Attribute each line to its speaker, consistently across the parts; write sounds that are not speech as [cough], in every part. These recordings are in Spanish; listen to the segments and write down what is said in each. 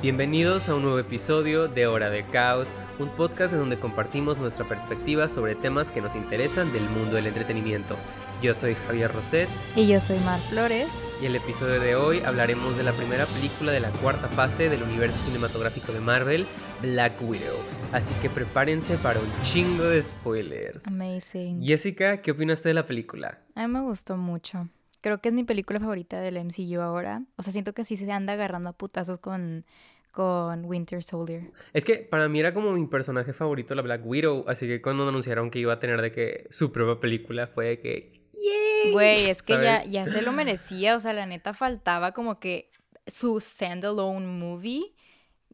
Speaker 1: Bienvenidos a un nuevo episodio de Hora de Caos, un podcast en donde compartimos nuestra perspectiva sobre temas que nos interesan del mundo del entretenimiento. Yo soy Javier Roset.
Speaker 2: Y yo soy Mar Flores.
Speaker 1: Y en el episodio de hoy hablaremos de la primera película de la cuarta fase del universo cinematográfico de Marvel, Black Widow. Así que prepárense para un chingo de spoilers.
Speaker 2: Amazing.
Speaker 1: Jessica, ¿qué opinaste de la película?
Speaker 2: A mí me gustó mucho. Creo que es mi película favorita del MCU ahora. O sea, siento que sí se anda agarrando a putazos con, con Winter Soldier.
Speaker 1: Es que para mí era como mi personaje favorito la Black Widow, así que cuando anunciaron que iba a tener de que su propia película fue de que ¡Yay!
Speaker 2: Güey, es que ya, ya se lo merecía, o sea, la neta faltaba como que su standalone movie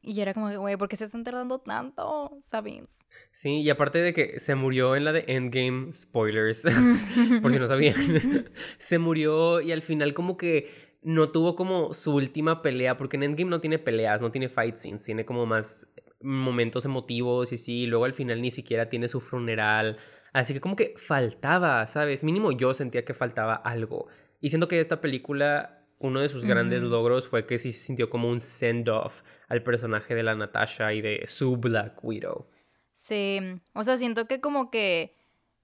Speaker 2: y era como, güey, ¿por qué se están tardando tanto? ¿Sabes?
Speaker 1: Sí, y aparte de que se murió en la de Endgame, spoilers, [laughs] por si no sabían, [laughs] [laughs] se murió y al final como que no tuvo como su última pelea, porque en Endgame no tiene peleas, no tiene fight scenes, tiene como más momentos emotivos y sí, y luego al final ni siquiera tiene su funeral. Así que como que faltaba, ¿sabes? Mínimo yo sentía que faltaba algo. Y siento que esta película uno de sus grandes logros fue que sí se sintió como un send-off al personaje de la Natasha y de su Black Widow.
Speaker 2: Sí, o sea, siento que como que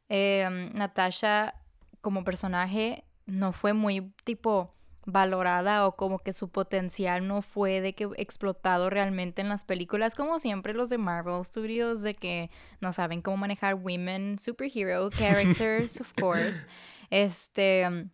Speaker 2: em, Natasha como personaje no fue muy tipo valorada o como que su potencial no fue de que explotado realmente en las películas como siempre los de Marvel Studios de que no saben cómo manejar women superhero [laughs] characters of course este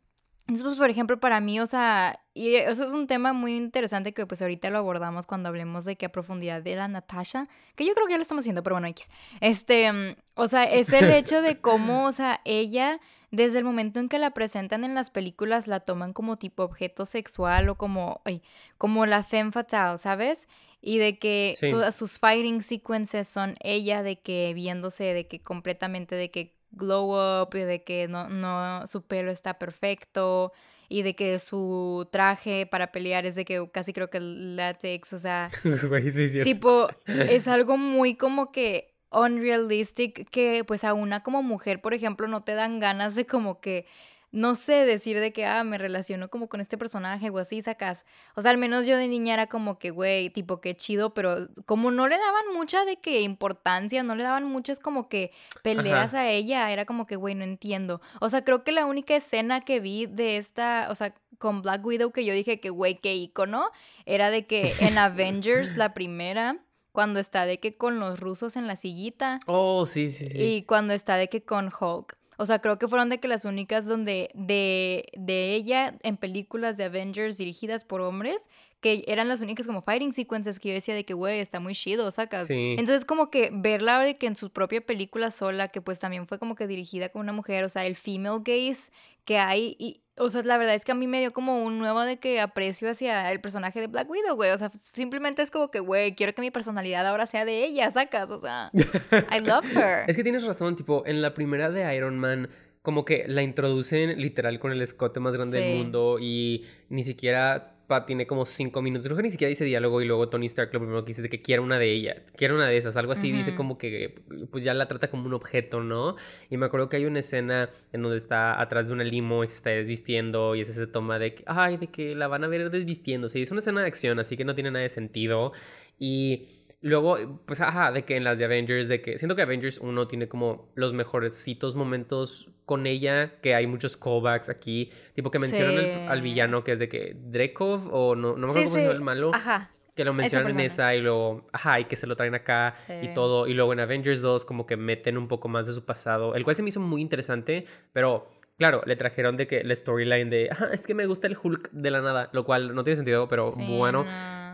Speaker 2: entonces, pues, por ejemplo, para mí, o sea, y eso es un tema muy interesante que pues ahorita lo abordamos cuando hablemos de que a profundidad de la Natasha, que yo creo que ya lo estamos haciendo, pero bueno, X. Este, mm, o sea, es el hecho de cómo, o sea, ella, desde el momento en que la presentan en las películas, la toman como tipo objeto sexual o como, ay, como la femme fatale, ¿sabes? Y de que todas sus fighting sequences son ella, de que viéndose, de que completamente, de que glow up y de que no, no, su pelo está perfecto y de que su traje para pelear es de que casi creo que el látex, o sea, [laughs] tipo, es [laughs] algo muy como que unrealistic que pues a una como mujer, por ejemplo, no te dan ganas de como que no sé decir de que, ah, me relaciono como con este personaje o así, sacas. O sea, al menos yo de niña era como que, güey, tipo, qué chido, pero como no le daban mucha de que importancia, no le daban muchas como que peleas a ella, era como que, güey, no entiendo. O sea, creo que la única escena que vi de esta, o sea, con Black Widow que yo dije que, güey, qué icono, era de que en [laughs] Avengers, la primera cuando está de que con los rusos en la sillita.
Speaker 1: Oh, sí, sí, sí.
Speaker 2: Y cuando está de que con Hulk. O sea, creo que fueron de que las únicas donde de, de ella en películas de Avengers dirigidas por hombres, que eran las únicas como fighting sequences que yo decía de que, güey, está muy chido, sacas. Entonces, como que verla de que en su propia película sola, que pues también fue como que dirigida con una mujer, o sea, el female gaze que hay, y, o sea, la verdad es que a mí me dio como un nuevo de que aprecio hacia el personaje de Black Widow, güey. O sea, simplemente es como que, güey, quiero que mi personalidad ahora sea de ella, sacas. O sea, I love [laughs] her.
Speaker 1: es que tienes razón, tipo, en la primera de Iron Man, como que la introducen literal con el escote más grande del mundo y ni siquiera tiene como cinco minutos. Creo que ni siquiera dice diálogo y luego Tony Stark lo primero que dice es que quiere una de ella. Quiere una de esas. Algo así. Dice como que pues ya la trata como un objeto, ¿no? Y me acuerdo que hay una escena en donde está atrás de una limo y se está desvistiendo y es ese toma de que, ay, de que la van a ver desvistiéndose. Y es una escena de acción, así que no tiene nada de sentido. Y Luego, pues, ajá, de que en las de Avengers, de que siento que Avengers 1 tiene como los mejorecitos momentos con ella, que hay muchos callbacks aquí, tipo que mencionan al villano que es de que Drekov o no, no me acuerdo cómo se llama el malo.
Speaker 2: Ajá.
Speaker 1: Que lo mencionan en esa y luego, ajá, y que se lo traen acá y todo. Y luego en Avengers 2 como que meten un poco más de su pasado, el cual se me hizo muy interesante, pero claro, le trajeron de que la storyline de, ah, es que me gusta el Hulk de la nada, lo cual no tiene sentido, pero bueno,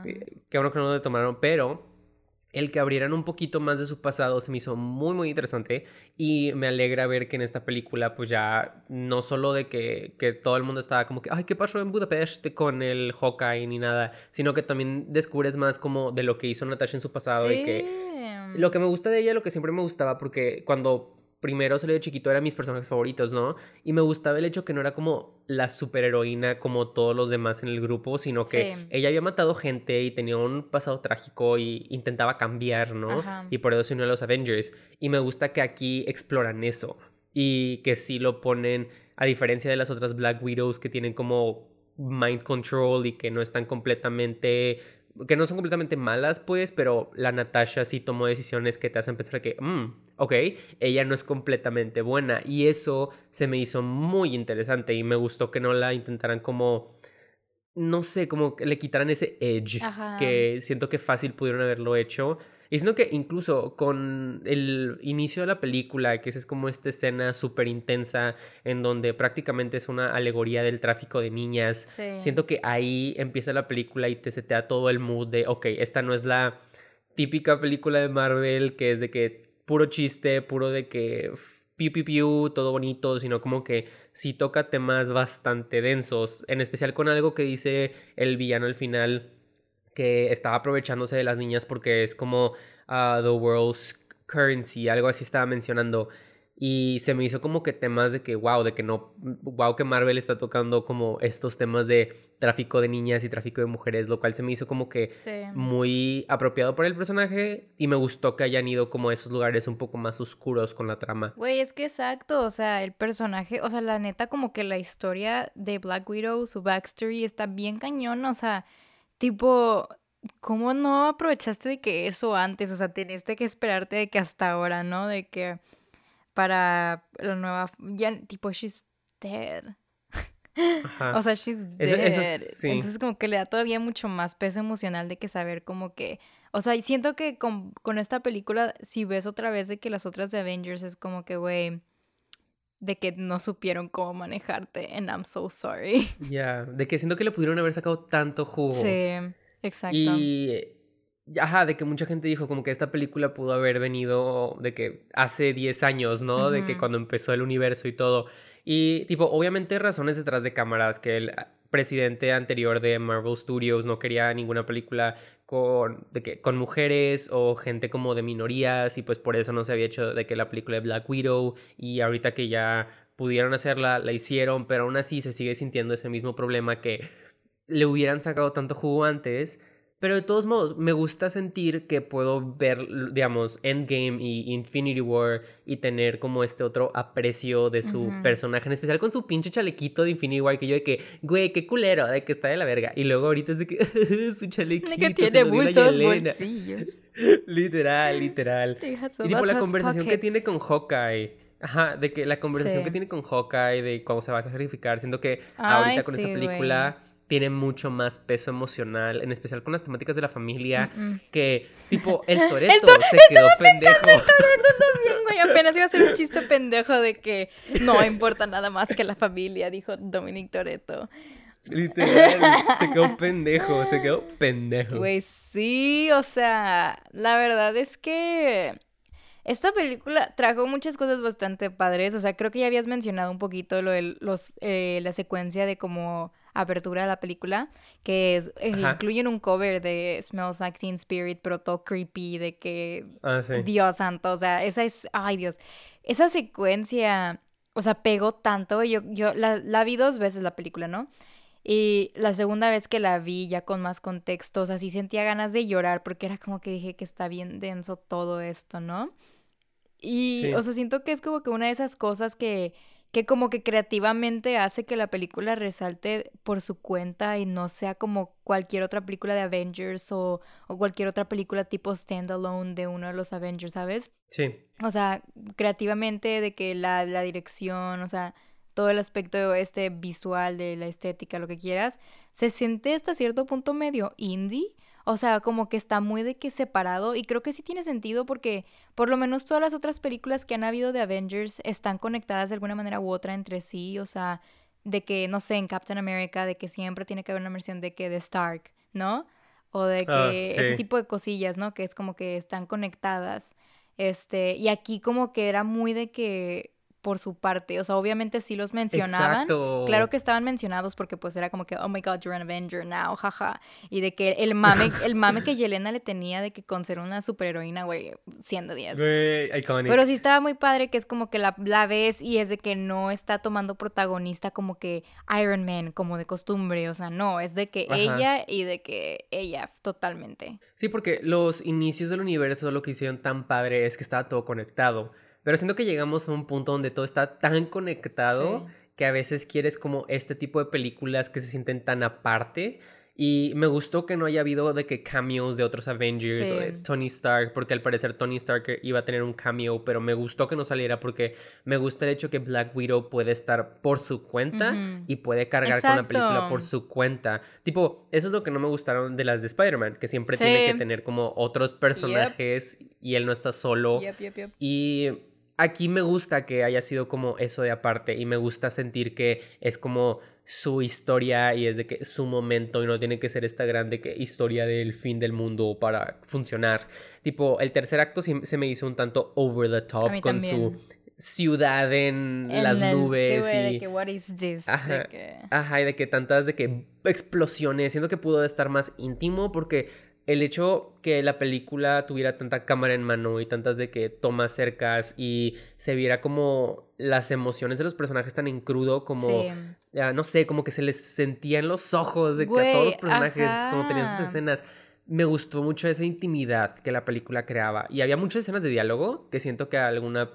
Speaker 1: eh, qué bueno que no lo tomaron, pero el que abrieran un poquito más de su pasado se me hizo muy muy interesante y me alegra ver que en esta película pues ya no solo de que, que todo el mundo estaba como que ay qué pasó en Budapest con el Hawkeye ni nada sino que también descubres más como de lo que hizo Natasha en su pasado y que lo que me gusta de ella lo que siempre me gustaba porque cuando primero salió de chiquito eran mis personajes favoritos, ¿no? Y me gustaba el hecho que no era como la superheroína como todos los demás en el grupo, sino que ella había matado gente y tenía un pasado trágico y intentaba cambiar, ¿no? Y por eso se unió a los Avengers. Y me gusta que aquí exploran eso y que sí lo ponen, a diferencia de las otras Black Widows que tienen como mind control y que no están completamente que no son completamente malas, pues, pero la Natasha sí tomó decisiones que te hacen pensar que, mm, ok, ella no es completamente buena. Y eso se me hizo muy interesante y me gustó que no la intentaran como, no sé, como que le quitaran ese edge que siento que fácil pudieron haberlo hecho. Y siento que incluso con el inicio de la película, que es como esta escena súper intensa en donde prácticamente es una alegoría del tráfico de niñas, siento que ahí empieza la película y te setea todo el mood de, ok, esta no es la típica película de Marvel que es de que puro chiste, puro de que piu piu piu, todo bonito, sino como que sí toca temas bastante densos, en especial con algo que dice el villano al final que estaba aprovechándose de las niñas porque es como uh, the world's currency, algo así estaba mencionando. Y se me hizo como que temas de que, wow, de que no, wow, que Marvel está tocando como estos temas de tráfico de niñas y tráfico de mujeres, lo cual se me hizo como que muy apropiado para el personaje y me gustó que hayan ido como a esos lugares un poco más oscuros con la trama.
Speaker 2: Güey, es que exacto, o sea, el personaje, o sea, la neta como que la historia de Black Widow, su backstory está bien cañón, o sea, Tipo, ¿cómo no aprovechaste de que eso antes? O sea, teniste que esperarte de que hasta ahora, ¿no? De que para la nueva, ya, tipo, she's dead. [laughs] O sea, she's dead. Entonces como que le da todavía mucho más peso emocional de que saber como que... O sea, siento que con, con esta película, si ves otra vez de que las otras de Avengers es como que, güey, de que no supieron cómo manejarte en I'm so sorry. [laughs]
Speaker 1: Ya, de que siento que le pudieron haber sacado tanto jugo.
Speaker 2: Sí, exacto.
Speaker 1: Y ajá, de que mucha gente dijo como que esta película pudo haber venido de que hace 10 años, ¿no? De que cuando empezó el universo y todo. Y tipo, obviamente razones detrás de cámaras que el presidente anterior de Marvel Studios no quería ninguna película con, de que, con mujeres o gente como de minorías y pues por eso no se había hecho de que la película de Black Widow y ahorita que ya pudieron hacerla, la hicieron, pero aún así se sigue sintiendo ese mismo problema que le hubieran sacado tanto jugo antes pero de todos modos, me gusta sentir que puedo ver, digamos, Endgame y Infinity War y tener como este otro aprecio de su personaje, en especial con su pinche chalequito de Infinity War, que yo de que, güey, qué culero, de que está de la verga. Y luego ahorita es de que, [laughs] su chalequito. De que tiene muchos bolsillos. [laughs] literal, literal. Y por la conversación que tiene con Hawkeye. Ajá, de que la conversación que tiene con Hawkeye, de cómo se va a sacrificar, siento que ahorita con esa película tiene mucho más peso emocional, en especial con las temáticas de la familia, que tipo el [laughs] Toreto se quedó pendejo. El
Speaker 2: también, güey, [laughs] apenas iba a ser un chiste pendejo de que no importa nada más que la familia, dijo Dominic Toreto.
Speaker 1: Literal, [laughs] se quedó pendejo, se quedó pendejo.
Speaker 2: Güey, sí, o sea, la verdad es que esta película trajo muchas cosas bastante padres, o sea, creo que ya habías mencionado un poquito lo de los, eh, la secuencia de cómo apertura de la película, que es, eh, incluyen un cover de Smells Like Teen Spirit, pero todo creepy, de que ah, Dios santo, o sea, esa es, ay Dios, esa secuencia, o sea, pegó tanto, yo, yo la, la vi dos veces la película, ¿no? Y la segunda vez que la vi ya con más contexto, o sea, sí sentía ganas de llorar porque era como que dije que está bien denso todo esto, ¿no? Y, o sea, siento que es como que una de esas cosas que que como que creativamente hace que la película resalte por su cuenta y no sea como cualquier otra película de Avengers o, o, cualquier otra película tipo standalone de uno de los Avengers, ¿sabes?
Speaker 1: Sí.
Speaker 2: O sea, creativamente de que la, la dirección, o sea, todo el aspecto este visual de la estética, lo que quieras, se siente hasta cierto punto medio indie o sea, como que está muy de que separado y creo que sí tiene sentido porque por lo menos todas las otras películas que han habido de Avengers están conectadas de alguna manera u otra entre sí, o sea, de que, no sé, en Captain America, de que siempre tiene que haber una versión de que de Stark, ¿no? O de ah, que ese tipo de cosillas, ¿no? Que es como que están conectadas. Este, y aquí como que era muy de que por su parte. O sea, obviamente sí los mencionaban. Claro que estaban mencionados porque pues era como que, oh my god, you're an Avenger now, jaja. Y de que el mame, [laughs] el mame que Yelena le tenía de que con ser una superheroína, güey, siendo 10. Pero sí estaba muy padre que es como que la, la ves y es de que no está tomando protagonista como que Iron Man, como de costumbre. O sea, no, es de que ella y de que ella, totalmente.
Speaker 1: Sí, porque los inicios del universo lo que hicieron tan padre es que estaba todo conectado. Pero siento que llegamos a un punto donde todo está tan conectado que a veces quieres como este tipo de películas que se sienten tan aparte. Y me gustó que no haya habido de que cameos de otros Avengers o de Tony Stark, porque al parecer Tony Stark iba a tener un cameo, pero me gustó que no saliera porque me gusta el hecho que Black Widow puede estar por su cuenta y puede cargar con la película por su cuenta. Tipo, eso es lo que no me gustaron de las de Spider-Man, que siempre tiene que tener como otros personajes y él no está solo. y aquí me gusta que haya sido como eso de aparte y me gusta sentir que es como su historia y es de que su momento y no tiene que ser esta grande que historia del fin del mundo para funcionar. Tipo, el tercer acto se me hizo un tanto over the top con su ciudad en, las nubes y
Speaker 2: de que what is this?
Speaker 1: Ajá, de que... ajá, y de que tantas de que explosiones, siento que pudo estar más íntimo porque el hecho que la película tuviera tanta cámara en mano y tantas de que tomas cercas y se viera como las emociones de los personajes tan en crudo como ya no sé como que se les sentía en los ojos de que a todos los personajes como tenían sus escenas. Me gustó mucho esa intimidad que la película creaba. Y había muchas escenas de diálogo que siento que a alguna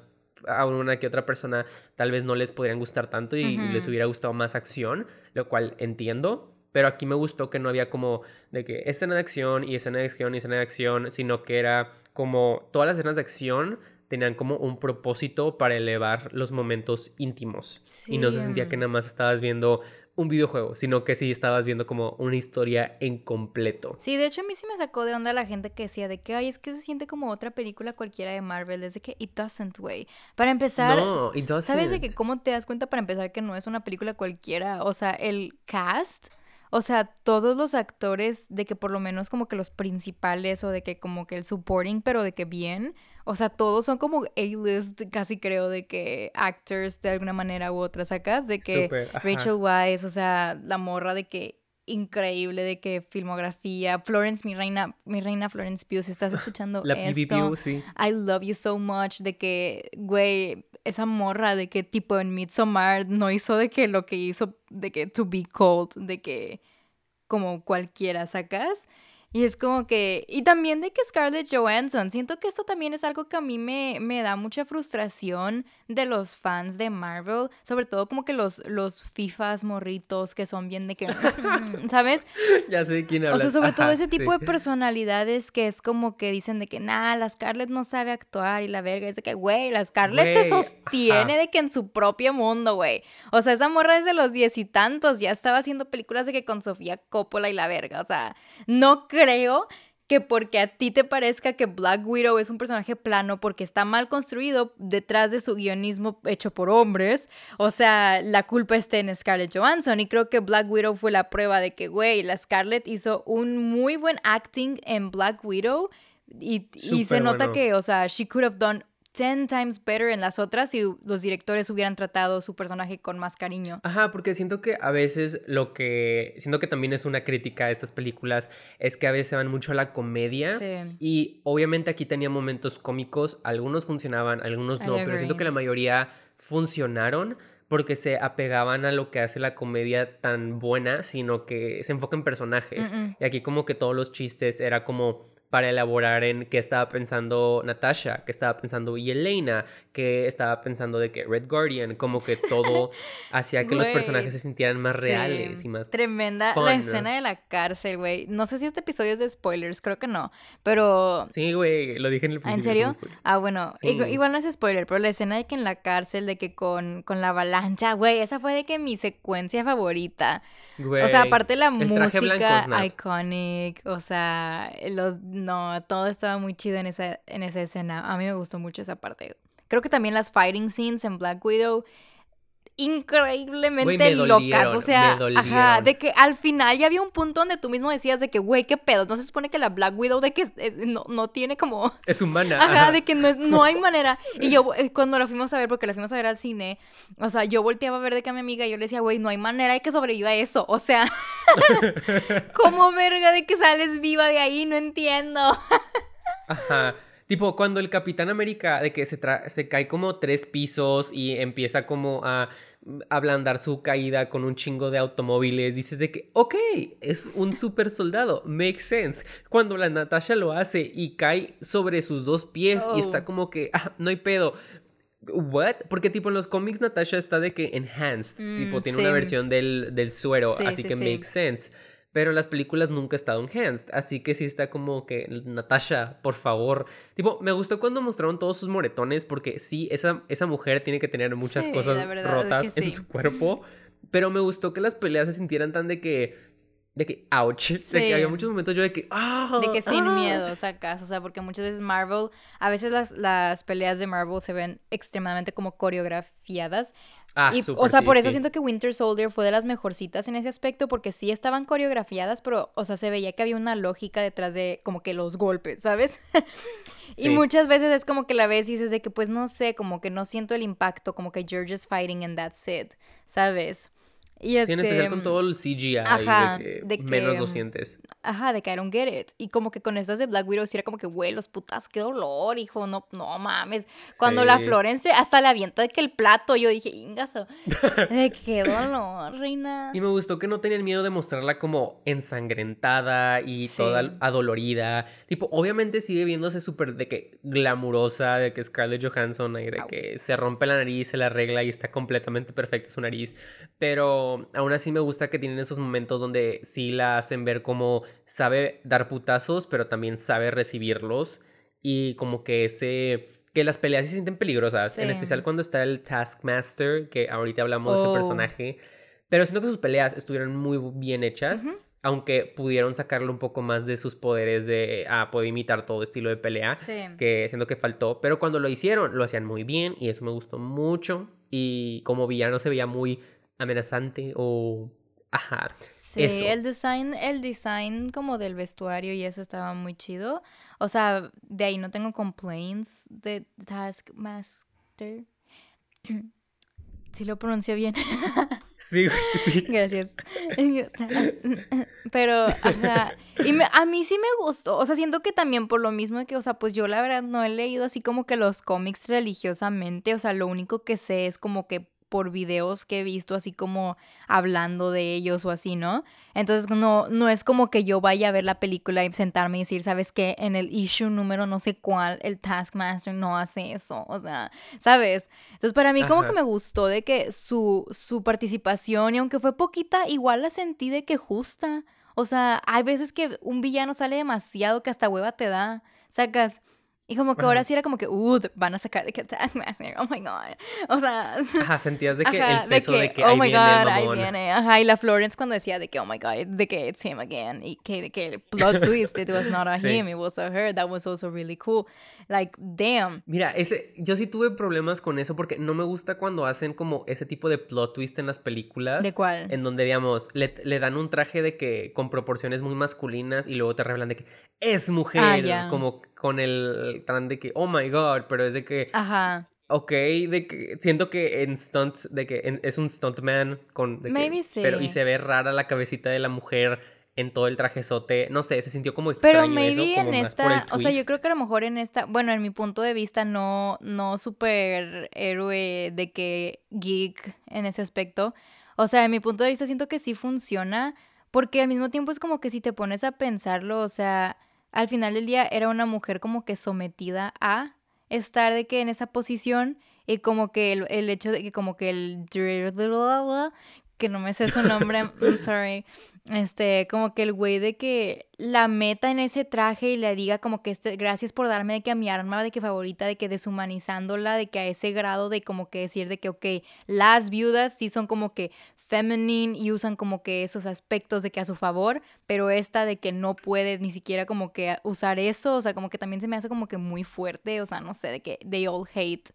Speaker 1: a una que otra persona tal vez no les podrían gustar tanto y les hubiera gustado más acción lo cual entiendo pero aquí me gustó que no había como de que escena de acción y escena de acción y escena de acción, sino que era como todas las escenas de acción tenían como un propósito para elevar los momentos íntimos. Y no se sentía que nada más estabas viendo un videojuego, sino que sí estabas viendo como una historia en completo.
Speaker 2: Sí, de hecho a mí sí me sacó de onda la gente que decía de que, ay, es que se siente como otra película cualquiera de Marvel, desde que it doesn't, way. Para empezar,
Speaker 1: no, it doesn't.
Speaker 2: ¿sabes de que cómo te das cuenta para empezar que no es una película cualquiera? O sea, el cast o sea, todos los actores de que por lo menos como que los principales o de que como que el supporting, pero de que bien, o sea, todos son como A-list, casi creo, de que actors de alguna manera u otra, ¿sacas? De que Rachel Weisz, o sea, la morra de que increíble de que filmografía. Florence, mi reina, mi reina Florence Pugh, si estás escuchando [laughs]
Speaker 1: La
Speaker 2: esto,
Speaker 1: sí.
Speaker 2: I love you so much, de que, güey, esa morra de que tipo en Midsommar no hizo de que lo que hizo de que to be cold, de que como cualquiera sacas. Y es como que, y también de que Scarlett Johansson, siento que esto también es algo que a mí me, me da mucha frustración de los fans de Marvel, sobre todo como que los, los FIFAs morritos que son bien de que, [laughs] ¿sabes?
Speaker 1: Ya sé quién habla.
Speaker 2: O sea, sobre todo ese tipo de personalidades que es como que dicen de que, nada, la Scarlett no sabe actuar y la verga, es de que, güey, la Scarlett se sostiene de que en su propio mundo, güey. O sea, esa morra desde los diez y tantos ya estaba haciendo películas de que con Sofía Coppola y la verga, o sea, no creo que porque a ti te parezca que Black Widow es un personaje plano porque está mal construido detrás de su guionismo hecho por hombres, o sea, la culpa está en Scarlett Johansson. Y creo que Black Widow fue la prueba de que, güey, la Scarlett hizo un muy buen acting en Black Widow y, se nota que, o sea, she could have done 10 times better en las otras si los directores hubieran tratado su personaje con más cariño.
Speaker 1: Ajá, porque siento que a veces lo que. Siento que también es una crítica a estas películas, es que a veces se van mucho a la comedia. Sí. Y obviamente aquí tenía momentos cómicos, algunos funcionaban, algunos no, pero siento que la mayoría funcionaron porque se apegaban a lo que hace la comedia tan buena, sino que se enfoca en personajes. Y aquí como que todos los chistes era como para elaborar en qué estaba pensando Natasha, qué estaba pensando Yelena, qué estaba pensando de que Red Guardian, como que [laughs] todo hacía que los personajes se sintieran más reales y más
Speaker 2: tremenda la escena de la cárcel, güey. No sé si este episodio es de spoilers, creo que no, pero
Speaker 1: Sí, güey, lo dije en el principio.
Speaker 2: ¿En serio? Ah, bueno, igual, no es spoiler, pero la escena de que en la cárcel de que con, con la avalancha, güey, esa fue de que mi secuencia favorita. o sea, aparte la música iconic, o sea, los no, todo estaba muy chido en esa, en esa escena. A mí me gustó mucho esa parte. Creo que también las fighting scenes en Black Widow increíblemente locas. O sea, ajá, de que al final ya había un punto donde tú mismo decías de que, güey, qué pedo. No se supone que la Black Widow de que no, no, tiene como. [laughs]
Speaker 1: Es humana.
Speaker 2: Ajá, de que no, no, hay [laughs] manera. Y yo, eh, cuando la fuimos a ver, porque la fuimos a ver al cine, o sea, yo volteaba a ver de que a mi amiga y yo le decía, güey, no hay manera de que sobreviva eso. O sea, [laughs] ¿cómo verga de que sales viva de ahí? No entiendo.
Speaker 1: Ajá. Tipo, cuando el Capitán América, de que se, se cae como tres pisos y empieza como a ablandar su caída con un chingo de automóviles, dices de que, ok, es [laughs] un super soldado, makes sense. Cuando la Natasha lo hace y cae sobre sus dos pies y está oh. como que, ah, no hay pedo. ¿What? Porque tipo en los cómics Natasha está de que enhanced, tipo mm, tiene una versión del, del suero, así que makes sense. Pero en las películas nunca ha estado enhanced, así que sí está como que, Natasha, por favor. Tipo, me gustó cuando mostraron todos sus moretones, porque sí, esa, esa mujer tiene que tener muchas cosas rotas en su cuerpo, pero me gustó que las peleas se sintieran tan de que de que, ouch, [laughs] de que había muchos momentos yo de que, ah,
Speaker 2: De que sin
Speaker 1: ah".
Speaker 2: miedo sacas, o sea, porque muchas veces Marvel, a veces las, las peleas de Marvel se ven extremadamente como coreografiadas. Ah, y, o sea, por eso siento que Winter Soldier fue de las mejorcitas en ese aspecto, porque sí estaban coreografiadas, pero, o sea, se veía que había una lógica detrás de como que los golpes, ¿sabes? [laughs] Y muchas veces es como que la ves y dices de que, pues, no sé, como que no siento el impacto, como que you're just fighting and that's it, ¿sabes?
Speaker 1: Y sí, en especial con todo el CGI ajá, de que, menos lo sientes.
Speaker 2: Ajá, de que I don't get it. Y como que con estas de Black Widow sí era como que, güey, los putas, qué dolor, hijo, no, no mames. Cuando la Florence hasta le avienta de que el plato, yo dije, ingaso, de qué dolor, reina.
Speaker 1: Y me gustó que no tenían miedo de mostrarla como ensangrentada y toda adolorida. Tipo, obviamente sigue viéndose súper de que glamurosa, de que Scarlett Johansson, de que se rompe la nariz, se la arregla y está completamente perfecta su nariz. Pero aún así me gusta que tienen esos momentos donde sí la hacen ver como sabe dar putazos, pero también sabe recibirlos. Y como que ese que las peleas se sienten peligrosas, en especial cuando está el Taskmaster, que ahorita hablamos de ese oh. personaje. Pero siento que sus peleas estuvieron muy bien hechas, aunque pudieron sacarle un poco más de sus poderes de, ah, puede imitar todo estilo de pelea, que siento que faltó. Pero cuando lo hicieron, lo hacían muy bien y eso me gustó mucho. Y como villano se veía muy amenazante o ajá.
Speaker 2: Sí, el design, el design como del vestuario y eso estaba muy chido. O sea, de ahí no tengo complaints de Taskmaster. [clears throat] Si lo pronuncio bien. [laughs]
Speaker 1: Sí, sí.
Speaker 2: Gracias. Pero, ajá. Y a mí sí me gustó. O sea, siento que también por lo mismo que, o sea, pues yo la verdad no he leído así como que los cómics religiosamente. O sea, lo único que sé es como que por videos que he visto así como hablando de ellos o así, ¿no? Entonces no, no es como que yo vaya a ver la película y sentarme y decir, ¿sabes qué? En el issue número no sé cuál, el Taskmaster no hace eso, o sea, ¿sabes? Entonces para mí como que me gustó de que su, su participación y aunque fue poquita, igual la sentí de que justa. O sea, hay veces que un villano sale demasiado que hasta hueva te da. Sacas, y como que ahora sí era como que, uh, van a sacar de que Taskmaster, [laughs] oh my god. O sea. [laughs]
Speaker 1: Ajá, sentías de que el peso de que, oh my god, ahí viene.
Speaker 2: Ajá, y la Florence cuando decía de que, oh my god, de que it's him again. Y que, que el plot [laughs] twist, it was not a him, it was a her. That was also really cool. Like, damn.
Speaker 1: Mira, ese, yo sí tuve problemas con eso porque no me gusta cuando hacen como ese tipo de plot twist en las películas.
Speaker 2: ¿De cuál?
Speaker 1: En donde, digamos, le, le dan un traje de que con proporciones muy masculinas y luego te revelan de que es mujer. Ah, como con el tan de que, oh my god, pero es de que...
Speaker 2: Ajá.
Speaker 1: Ok, de que siento que en stunts, de que es un stuntman con...
Speaker 2: Maybe sí.
Speaker 1: Pero y se ve rara la cabecita de la mujer en todo el trajezote, no sé, se sintió como extraño Pero maybe eso, como en esta,
Speaker 2: o sea, yo creo que a lo mejor en esta, bueno, en mi punto de vista no no super héroe de que geek en ese aspecto. O sea, en mi punto de vista siento que sí funciona, porque al mismo tiempo es como que si te pones a pensarlo, o sea, al final del día era una mujer como que sometida a estar de que en esa posición y como que el, hecho de que como que el que no me sé su nombre, [laughs] I'm sorry, este, como que el güey de que la meta en ese traje y le diga como que este, gracias por darme de que a mi arma de que favorita, de que deshumanizándola, de que a ese grado de como que decir de que, ok, las viudas sí son como que feminine y usan como que esos aspectos de que a su favor, pero esta de que no puede ni siquiera como que usar eso, o sea, como que también se me hace como que muy fuerte, o sea, no sé, de que they all hate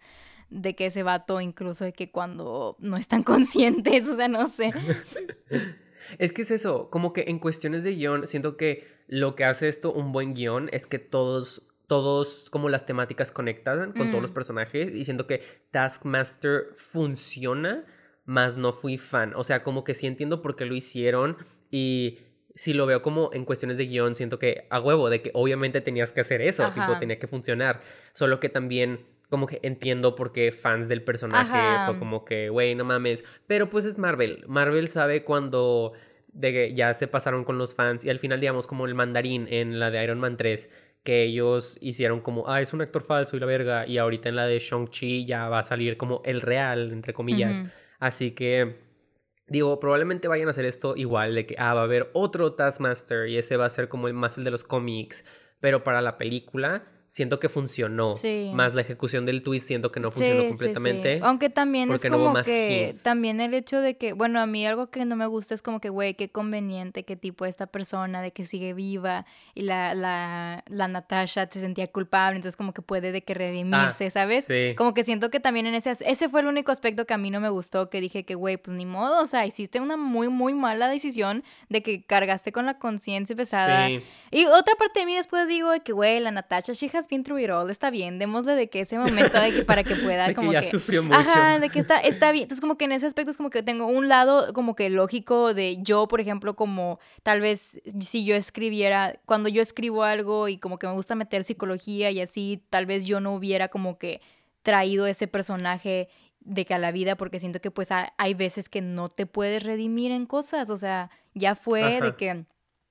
Speaker 2: de que ese vato incluso de que cuando no están [laughs] conscientes, o sea, no sé. [laughs]
Speaker 1: Es que es eso, como que en cuestiones de guion, siento que lo que hace esto un buen guion es que todos, todos, como las temáticas conectan con todos los mm. personajes y siento que Taskmaster funciona más no fui fan. O sea, como que sí entiendo por qué lo hicieron y si lo veo como en cuestiones de guion, siento que a huevo, de que obviamente tenías que hacer eso, tipo, tenía que funcionar. Solo que también como que entiendo por qué fans del personaje fue como que, güey, no mames. Pero pues es Marvel. Marvel sabe cuando de que ya se pasaron con los fans y al final, digamos, como el mandarín en la de Iron Man 3, que ellos hicieron como, ah, es un actor falso y la verga, y ahorita en la de Shang-Chi ya va a salir como el real, entre comillas. Así que Digo, probablemente vayan a hacer esto igual, de que, ah, va a haber otro Taskmaster y ese va a ser como el más el de los cómics, pero para la película siento que funcionó. Más la ejecución del twist siento que no funcionó completamente.
Speaker 2: Aunque también es como que también el hecho de que, bueno, a mí algo que no me gusta es como que, güey, qué conveniente que tipo esta persona de que sigue viva y la, la, la Natasha se sentía culpable, entonces como que puede de que redimirse, ah, ¿sabes? Como que siento que también en ese, ese fue el único aspecto que a mí no me gustó, que dije que, güey, pues ni modo, o sea, hiciste una muy, muy mala decisión de que cargaste con la conciencia pesada. Y otra parte de mí después digo de que, güey, la Natasha, she has been through it all, está bien, démosle de que ese momento de que, para que pueda [laughs]
Speaker 1: de
Speaker 2: como
Speaker 1: que
Speaker 2: ya
Speaker 1: sufrió mucho.
Speaker 2: Ajá, de que está, está bien. Entonces como que en ese aspecto es como que tengo un lado como que lógico de yo, por ejemplo, como tal vez si yo escribiera, cuando yo escribo algo y como que me gusta meter psicología y así, tal vez yo no hubiera como que traído ese personaje de que a la vida porque siento que pues hay veces que no te puedes redimir en cosas, o sea, ya fue de que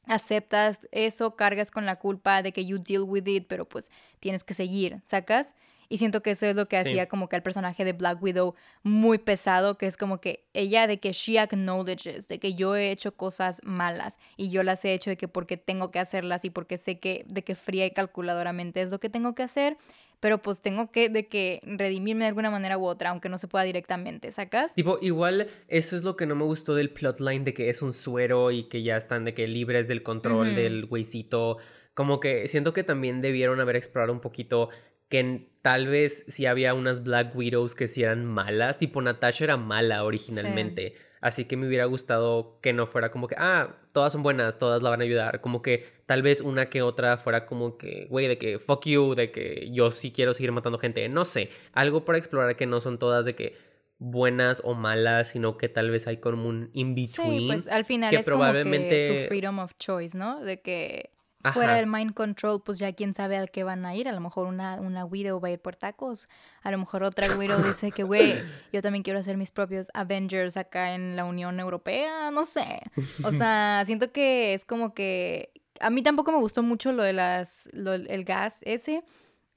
Speaker 2: aceptas eso, cargas con la culpa de que you deal with it, pero pues tienes que seguir, ¿sacas? Y siento que eso es lo que hacía como que al personaje de Black Widow muy pesado, que es como que ella de que she acknowledges, de que yo he hecho cosas malas y yo las he hecho de que porque tengo que hacerlas y porque sé que de que fría y calculadoramente es lo que tengo que hacer pero pues tengo que de que redimirme de alguna manera u otra, aunque no se pueda directamente, ¿sacas?
Speaker 1: Tipo, igual eso es lo que no me gustó del plotline de que es un suero y que ya están de que libres del control del güeycito. Como que siento que también debieron haber explorado un poquito que tal vez si había unas Black Widows que sí eran malas, tipo Natasha era mala originalmente. Así que me hubiera gustado que no fuera como que, ah, todas son buenas, todas la van a ayudar. Como que tal vez una que otra fuera como que, güey, de que fuck you, de que yo sí quiero seguir matando gente. No sé, algo para explorar que no son todas de que buenas o malas, sino que tal vez hay como un in-between. Sí, pues
Speaker 2: al final es probablemente... como que su freedom of choice, ¿no? De que fuera del mind control, pues ya quién sabe al qué van a ir. A lo mejor una, una Widow va a ir por tacos. A lo mejor otra Widow [laughs] dice que, güey, yo también quiero hacer mis propios Avengers acá en la Unión Europea. No sé. O [laughs] sea, siento que es como que. A mí tampoco me gustó mucho lo de las. el gas ese.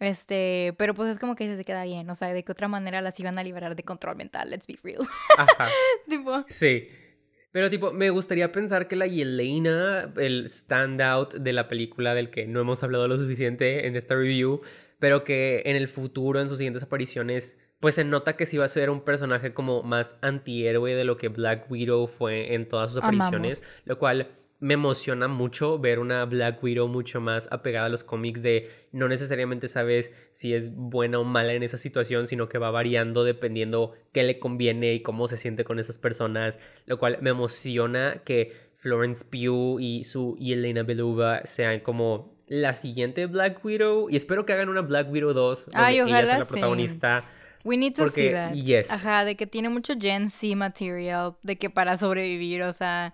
Speaker 2: Este, pero pues es como que se queda bien. O sea, de qué otra manera las iban a liberar de control mental. Let's be real.
Speaker 1: Ajá. [laughs] tipo. Sí. Pero tipo, me gustaría pensar que la Yelena, el standout de la película del que no hemos hablado lo suficiente en esta review, pero que en el futuro, en sus siguientes apariciones, pues se nota que sí va a ser un personaje como más antihéroe de lo que Black Widow fue en todas sus apariciones, lo cual me emociona mucho ver una Black Widow mucho más apegada a los cómics de no necesariamente sabes si es buena o mala en esa situación, sino que va variando dependiendo qué le conviene y cómo se siente con esas personas, lo cual me emociona que Florence Pugh y su y Elena Beluga sean como la siguiente Black Widow y espero que hagan una Black Widow 2
Speaker 2: donde ella
Speaker 1: sea la protagonista.
Speaker 2: We need to see that. Ajá, de que tiene mucho Gen Z material, de que para sobrevivir, o sea,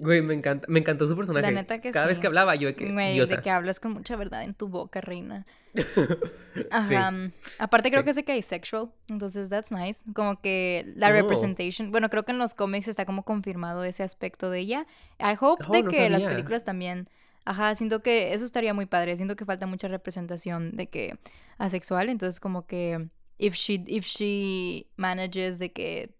Speaker 1: Güey, me encanta, me encantó su personaje. La neta que Cada vez que hablaba, yo de que.
Speaker 2: Güey, de que hablas con mucha verdad en tu boca, reina. [laughs] Ajá. Aparte, creo que es de que asexual. Entonces, that's nice. Como que la oh. representation. Bueno, creo que en los cómics está como confirmado ese aspecto de ella. I hope oh, de que las películas también. Ajá, siento que eso estaría muy padre. Siento que falta mucha representación de que asexual. Entonces, como que. If she, if she manages de que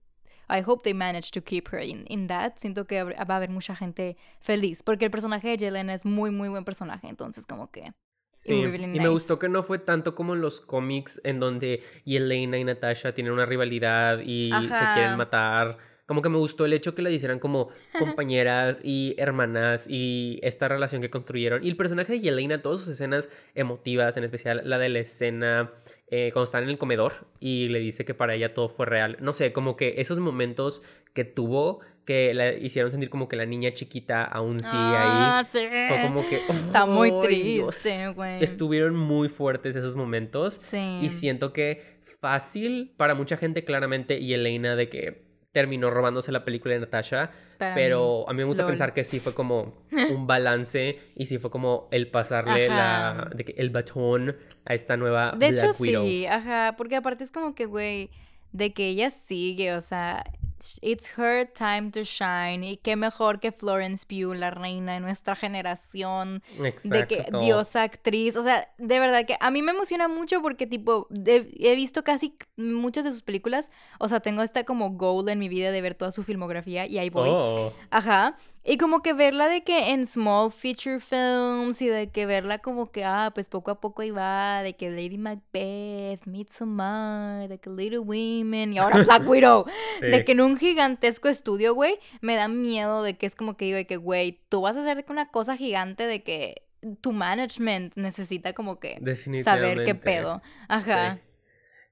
Speaker 2: I hope they manage to keep her in, in that. Siento que va a haber mucha gente feliz, porque el personaje de Yelena es muy, muy buen personaje, entonces como que...
Speaker 1: Sí, y me gustó que no fue tanto como en los cómics en donde Yelena y Natasha tienen una rivalidad y se quieren matar como que me gustó el hecho que la hicieran como [laughs] compañeras y hermanas y esta relación que construyeron. Y el personaje de Yelena, todas sus escenas emotivas, en especial la de la escena eh, cuando están en el comedor y le dice que para ella todo fue real. No sé, como que esos momentos que tuvo que la hicieron sentir como que la niña chiquita aún sigue ah, ahí. Fue como que.
Speaker 2: Está muy triste, güey.
Speaker 1: Estuvieron muy fuertes esos momentos. Sí. Y siento que fácil para mucha gente, claramente, y Elena, de que terminó robándose la película de Natasha, pero a mí me gusta pensar que sí fue como [laughs] un balance y sí fue como el pasarle la, de que el batón a esta nueva
Speaker 2: De hecho sí, ajá, porque aparte es como que güey, de que ella sigue, o sea, it's her time to shine. Y qué mejor que Florence Pugh, la reina de nuestra generación. De que diosa actriz. O sea, de verdad que a mí me emociona mucho porque, tipo, he visto casi muchas de sus películas. O sea, tengo esta como goal en mi vida de ver toda su filmografía y ahí voy. Oh. Ajá. Y como que verla de que en small feature films y de que verla como que, ah, pues poco a poco iba, de que Lady Macbeth, Midsommar, de que Little Women y ahora Black Widow. [laughs] De que en un gigantesco estudio, güey, me da miedo de que es como que digo de que, güey, tú vas a hacer una cosa gigante de que tu management necesita como que saber qué pedo. Ajá.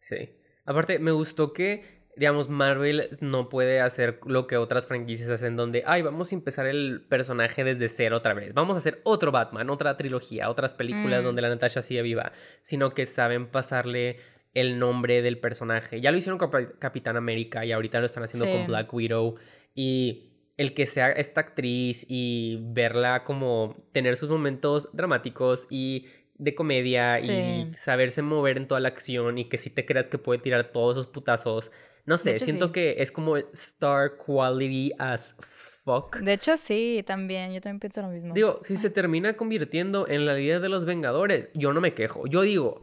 Speaker 1: Sí. sí. Aparte, me gustó que digamos, Marvel no puede hacer lo que otras franquicias hacen, donde, ay, vamos a empezar el personaje desde cero otra vez, vamos a hacer otro Batman, otra trilogía, otras películas mm. donde la Natasha sigue viva, sino que saben pasarle el nombre del personaje. Ya lo hicieron con Capitán América y ahorita lo están haciendo con Black Widow. Y el que sea esta actriz y verla como tener sus momentos dramáticos y de comedia y saberse mover en toda la acción y que si te creas que puede tirar todos esos putazos no sé, siento que es como star quality as fuck.
Speaker 2: De hecho, sí, también. Yo también pienso lo mismo.
Speaker 1: Digo, si se termina convirtiendo en la líder de los Vengadores, yo no me quejo. Yo digo,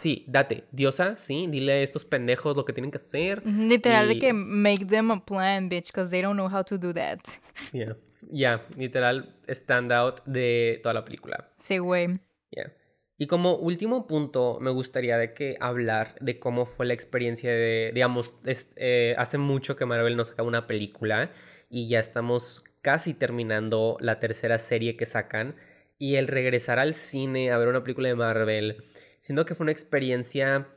Speaker 1: sí, date, diosa, sí, dile a estos pendejos lo que tienen que hacer.
Speaker 2: Literal, de que make them a plan, bitch, because they don't know how to do that. [laughs]
Speaker 1: Yeah, yeah, literal, stand out de toda la película.
Speaker 2: Sí, güey.
Speaker 1: Yeah. Y como último punto, me gustaría de que hablar de cómo fue la experiencia de, digamos, eh, hace mucho que Marvel nos saca una película y ya estamos casi terminando la tercera serie que sacan y el regresar al cine a ver una película de Marvel, siento que fue una experiencia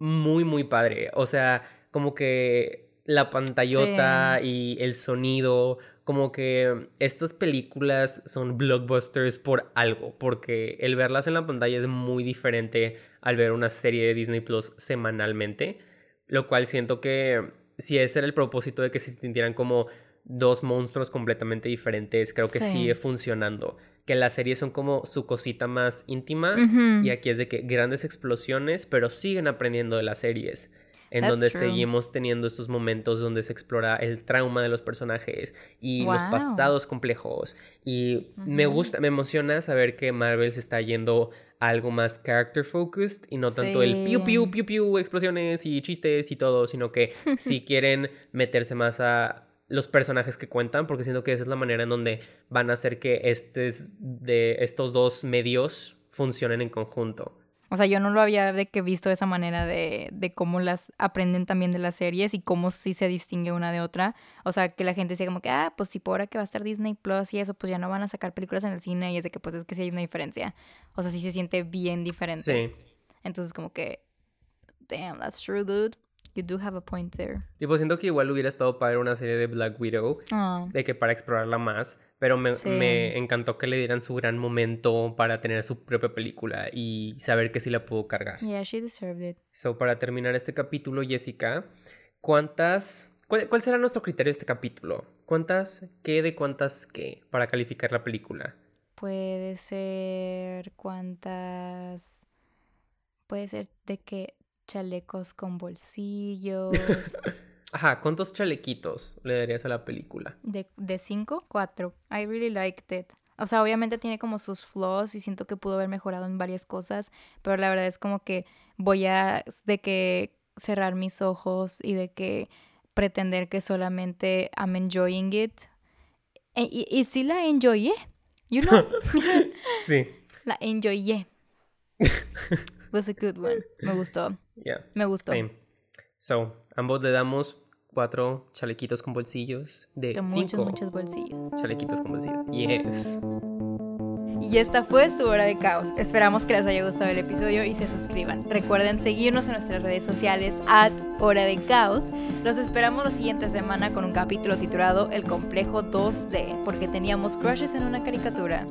Speaker 1: muy, muy padre. O sea, como que la pantallota y el sonido, como que estas películas son blockbusters por algo, porque el verlas en la pantalla es muy diferente al ver una serie de Disney Plus semanalmente, lo cual siento que si ese era el propósito de que se sintieran como dos monstruos completamente diferentes, creo que sigue funcionando. Que las series son como su cosita más íntima y aquí es de que grandes explosiones, pero siguen aprendiendo de las series en donde seguimos teniendo estos momentos donde se explora el trauma de los personajes y los pasados complejos. Y me gusta, me emociona saber que Marvel se está yendo a algo más character focused y no tanto el piu piu piu piu explosiones y chistes y todo, sino que [laughs] si quieren meterse más a los personajes que cuentan, porque siento que esa es la manera en donde van a hacer que estes de estos dos medios funcionen en conjunto.
Speaker 2: O sea, yo no lo había de que visto de esa manera de, de cómo las aprenden también de las series y cómo sí se distingue una de otra. O sea, que la gente decía como que, ah, pues tipo ahora que va a estar Disney Plus y eso, pues ya no van a sacar películas en el cine y es de que pues es que sí hay una diferencia. O sea, sí se siente bien diferente. Sí. Entonces como que, damn, that's true, dude. You do have a point there.
Speaker 1: Tipo, siento que igual hubiera estado para una serie de Black Widow, ah. de que para explorarla más, pero me, me, encantó que le dieran su gran momento para tener su propia película y saber que sí la pudo cargar.
Speaker 2: Yeah, she deserved it.
Speaker 1: So, para terminar este capítulo, Jessica, ¿cuántas... Cuál, ¿Cuál será nuestro criterio de este capítulo? ¿Cuántas qué de cuántas qué para calificar la película?
Speaker 2: Puede ser cuántas... Puede ser de que chalecos con bolsillos. [laughs]
Speaker 1: Ajá, ¿cuántos chalequitos le darías a la película?
Speaker 2: De, de cinco, cuatro. I really liked it. O sea, obviamente tiene como sus flaws y siento que pudo haber mejorado en varias cosas, pero la verdad es como que voy a de que cerrar mis ojos y de que pretender que solamente I'm enjoying it. E, y, y, sí la enjoyé, you know? [laughs] sí. La enjoyé. [laughs] Was a good one. Me gustó. Yeah. Me gustó. Same.
Speaker 1: So, ambos le damos cuatro chalequitos con bolsillos de, muchos, cinco
Speaker 2: muchos bolsillos.
Speaker 1: Chalequitos con bolsillos. Yes.
Speaker 2: Y esta fue su hora de caos. Esperamos que les haya gustado el episodio y se suscriban. Recuerden seguirnos en nuestras redes sociales at hora de caos. Los esperamos la siguiente semana con un capítulo titulado El complejo 2D, porque teníamos crushes en una caricatura.